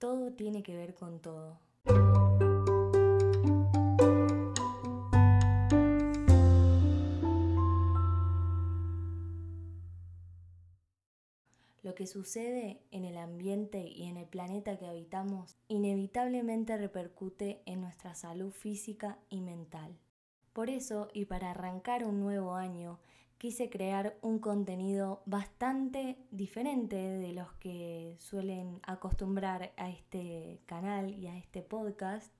Todo tiene que ver con todo. Lo que sucede en el ambiente y en el planeta que habitamos inevitablemente repercute en nuestra salud física y mental. Por eso, y para arrancar un nuevo año, quise crear un contenido bastante diferente de los que suelen acostumbrar a este canal y a este podcast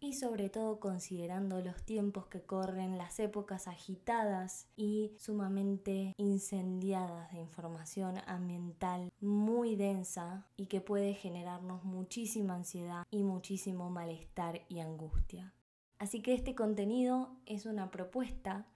y sobre todo considerando los tiempos que corren, las épocas agitadas y sumamente incendiadas de información ambiental muy densa y que puede generarnos muchísima ansiedad y muchísimo malestar y angustia. Así que este contenido es una propuesta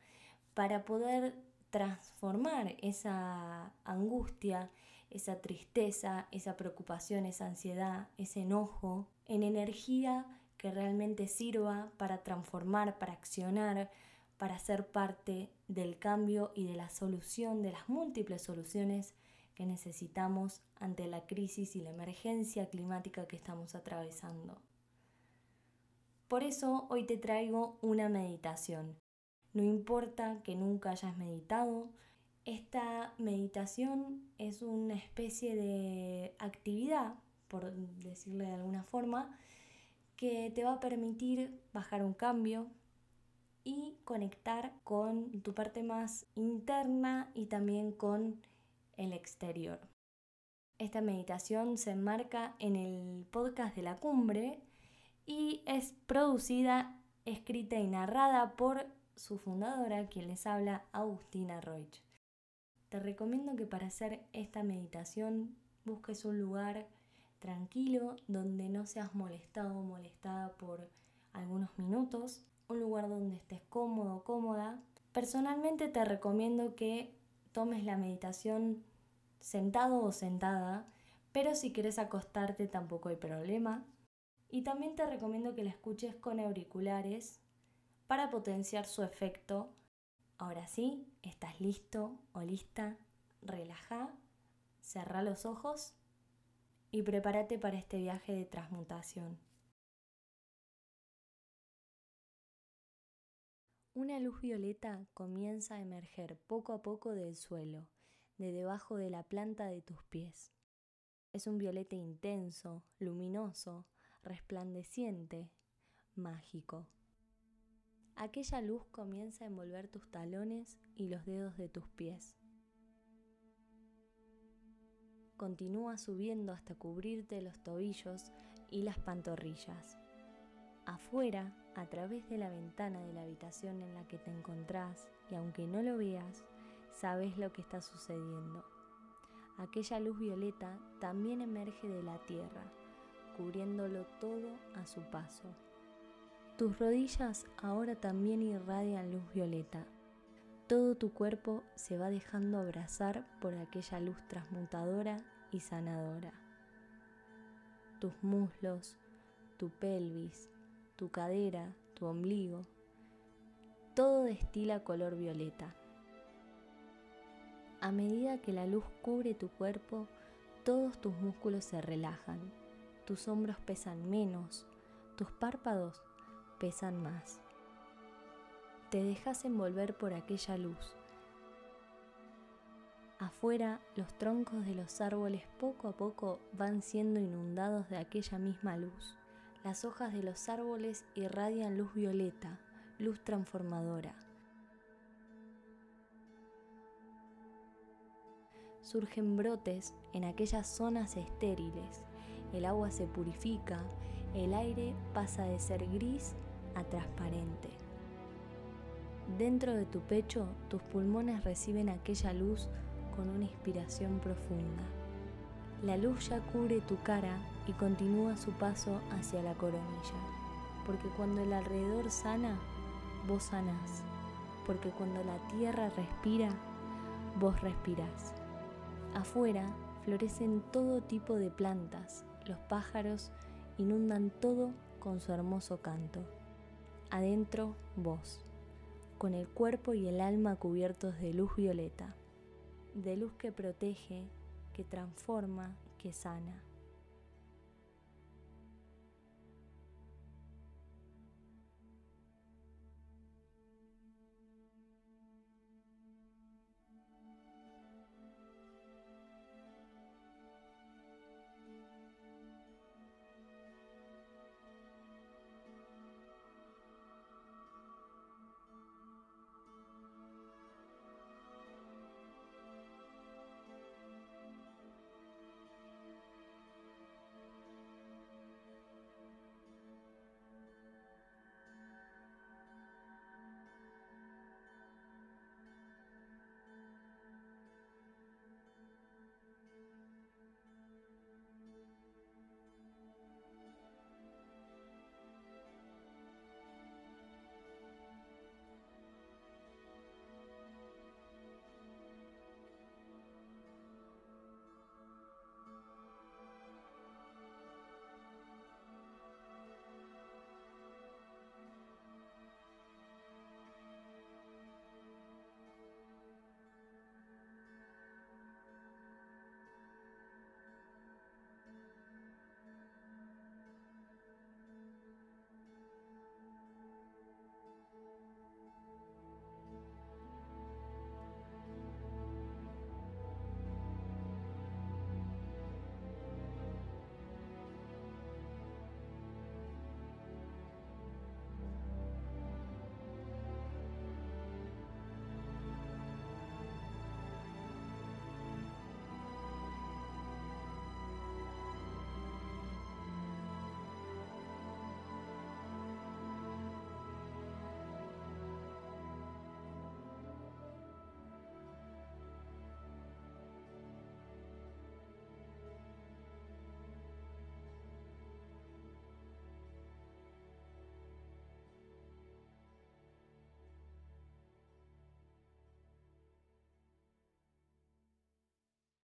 para poder transformar esa angustia, esa tristeza, esa preocupación, esa ansiedad, ese enojo en energía que realmente sirva para transformar, para accionar, para ser parte del cambio y de la solución, de las múltiples soluciones que necesitamos ante la crisis y la emergencia climática que estamos atravesando. Por eso hoy te traigo una meditación. No importa que nunca hayas meditado, esta meditación es una especie de actividad, por decirle de alguna forma, que te va a permitir bajar un cambio y conectar con tu parte más interna y también con el exterior. Esta meditación se enmarca en el podcast de la cumbre y es producida, escrita y narrada por su fundadora, quien les habla, Agustina Roig. Te recomiendo que para hacer esta meditación busques un lugar tranquilo, donde no seas molestado o molestada por algunos minutos, un lugar donde estés cómodo o cómoda. Personalmente te recomiendo que tomes la meditación sentado o sentada, pero si quieres acostarte tampoco hay problema. Y también te recomiendo que la escuches con auriculares para potenciar su efecto. Ahora sí, estás listo o lista, relaja, cerra los ojos y prepárate para este viaje de transmutación. Una luz violeta comienza a emerger poco a poco del suelo, de debajo de la planta de tus pies. Es un violeta intenso, luminoso, resplandeciente, mágico. Aquella luz comienza a envolver tus talones y los dedos de tus pies. Continúa subiendo hasta cubrirte los tobillos y las pantorrillas. Afuera, a través de la ventana de la habitación en la que te encontrás, y aunque no lo veas, sabes lo que está sucediendo. Aquella luz violeta también emerge de la tierra, cubriéndolo todo a su paso. Tus rodillas ahora también irradian luz violeta, todo tu cuerpo se va dejando abrazar por aquella luz transmutadora y sanadora. Tus muslos, tu pelvis, tu cadera, tu ombligo, todo destila color violeta. A medida que la luz cubre tu cuerpo, todos tus músculos se relajan, tus hombros pesan menos, tus párpados pesan más te dejas envolver por aquella luz. Afuera, los troncos de los árboles poco a poco van siendo inundados de aquella misma luz. Las hojas de los árboles irradian luz violeta, luz transformadora. Surgen brotes en aquellas zonas estériles. El agua se purifica, el aire pasa de ser gris transparente. Dentro de tu pecho, tus pulmones reciben aquella luz con una inspiración profunda. La luz ya cubre tu cara y continúa su paso hacia la coronilla, porque cuando el alrededor sana, vos sanás, porque cuando la tierra respira, vos respirás. Afuera florecen todo tipo de plantas, los pájaros inundan todo con su hermoso canto. Adentro, vos con el cuerpo y el alma cubiertos de luz violeta, de luz que protege, que transforma, que sana.